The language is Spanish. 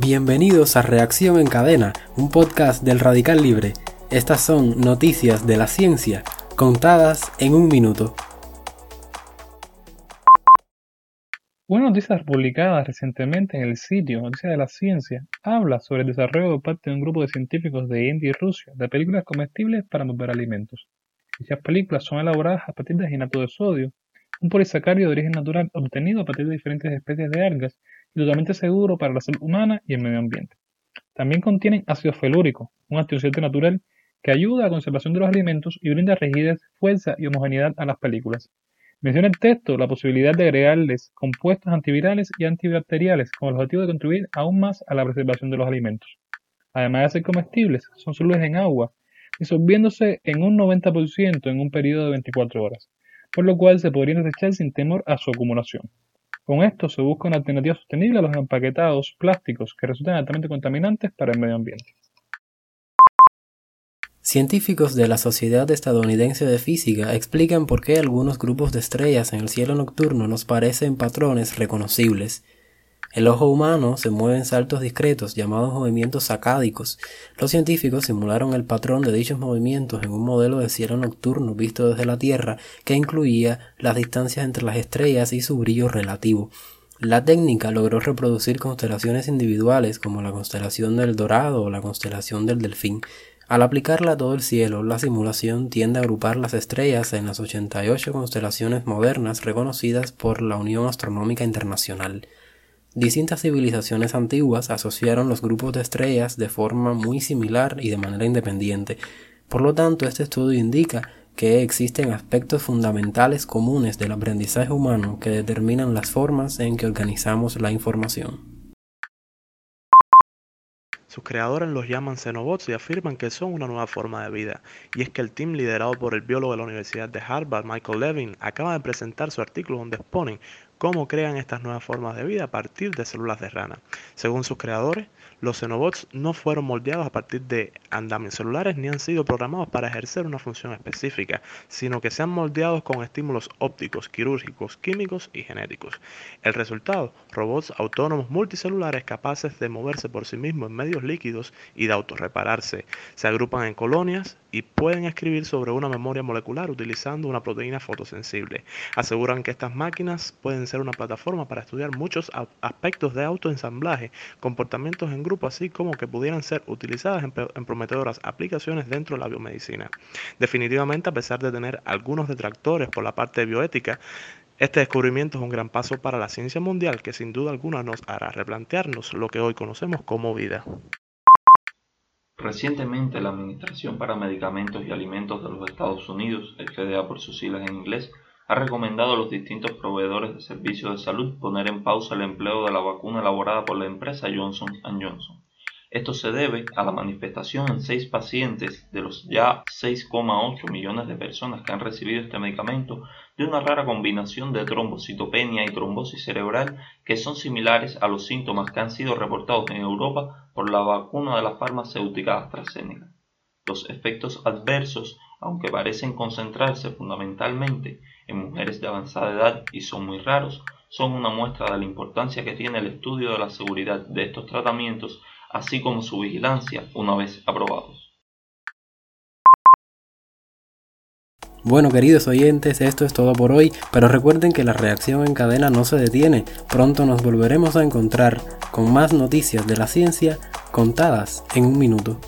Bienvenidos a Reacción en Cadena, un podcast del Radical Libre. Estas son noticias de la ciencia contadas en un minuto. Una noticia publicada recientemente en el sitio Noticias de la Ciencia habla sobre el desarrollo por parte de un grupo de científicos de India y Rusia de películas comestibles para mover alimentos. Dichas películas son elaboradas a partir de ginato de sodio, un polisacárido de origen natural obtenido a partir de diferentes especies de algas totalmente seguro para la salud humana y el medio ambiente. También contienen ácido felúrico, un antioxidante natural que ayuda a la conservación de los alimentos y brinda rigidez, fuerza y homogeneidad a las películas. Menciona el texto la posibilidad de agregarles compuestos antivirales y antibacteriales con el objetivo de contribuir aún más a la preservación de los alimentos. Además de ser comestibles, son solubles en agua, disolviéndose en un 90% en un periodo de 24 horas, por lo cual se podrían desechar sin temor a su acumulación. Con esto se busca una alternativa sostenible a los empaquetados plásticos que resultan altamente contaminantes para el medio ambiente. Científicos de la Sociedad Estadounidense de Física explican por qué algunos grupos de estrellas en el cielo nocturno nos parecen patrones reconocibles el ojo humano se mueve en saltos discretos llamados movimientos sacádicos. Los científicos simularon el patrón de dichos movimientos en un modelo de cielo nocturno visto desde la Tierra que incluía las distancias entre las estrellas y su brillo relativo. La técnica logró reproducir constelaciones individuales como la constelación del Dorado o la constelación del Delfín. Al aplicarla a todo el cielo, la simulación tiende a agrupar las estrellas en las 88 constelaciones modernas reconocidas por la Unión Astronómica Internacional. Distintas civilizaciones antiguas asociaron los grupos de estrellas de forma muy similar y de manera independiente. Por lo tanto, este estudio indica que existen aspectos fundamentales comunes del aprendizaje humano que determinan las formas en que organizamos la información. Sus creadores los llaman xenobots y afirman que son una nueva forma de vida. Y es que el team liderado por el biólogo de la Universidad de Harvard, Michael Levin, acaba de presentar su artículo donde exponen cómo crean estas nuevas formas de vida a partir de células de rana. Según sus creadores, los xenobots no fueron moldeados a partir de andamios celulares ni han sido programados para ejercer una función específica, sino que se han moldeado con estímulos ópticos, quirúrgicos, químicos y genéticos. El resultado, robots autónomos multicelulares capaces de moverse por sí mismos en medios líquidos y de autorrepararse. Se agrupan en colonias y pueden escribir sobre una memoria molecular utilizando una proteína fotosensible. Aseguran que estas máquinas pueden ser una plataforma para estudiar muchos aspectos de autoensamblaje, comportamientos en grupo, así como que pudieran ser utilizadas en, prometedoras aplicaciones dentro de la biomedicina. Definitivamente, a pesar de tener algunos detractores por la parte bioética, este descubrimiento es un gran paso para la ciencia mundial que sin duda alguna nos hará replantearnos lo que hoy conocemos como vida. Recientemente, la Administración para Medicamentos y Alimentos de los Estados Unidos, FDA por sus siglas en inglés, ha recomendado a los distintos proveedores de servicios de salud poner en pausa el empleo de la vacuna elaborada por la empresa Johnson Johnson. Esto se debe a la manifestación en seis pacientes de los ya 6,8 millones de personas que han recibido este medicamento de una rara combinación de trombocitopenia y trombosis cerebral que son similares a los síntomas que han sido reportados en Europa por la vacuna de la farmacéutica AstraZeneca. Los efectos adversos, aunque parecen concentrarse fundamentalmente en mujeres de avanzada edad y son muy raros, son una muestra de la importancia que tiene el estudio de la seguridad de estos tratamientos, así como su vigilancia una vez aprobados. Bueno queridos oyentes, esto es todo por hoy, pero recuerden que la reacción en cadena no se detiene, pronto nos volveremos a encontrar con más noticias de la ciencia contadas en un minuto.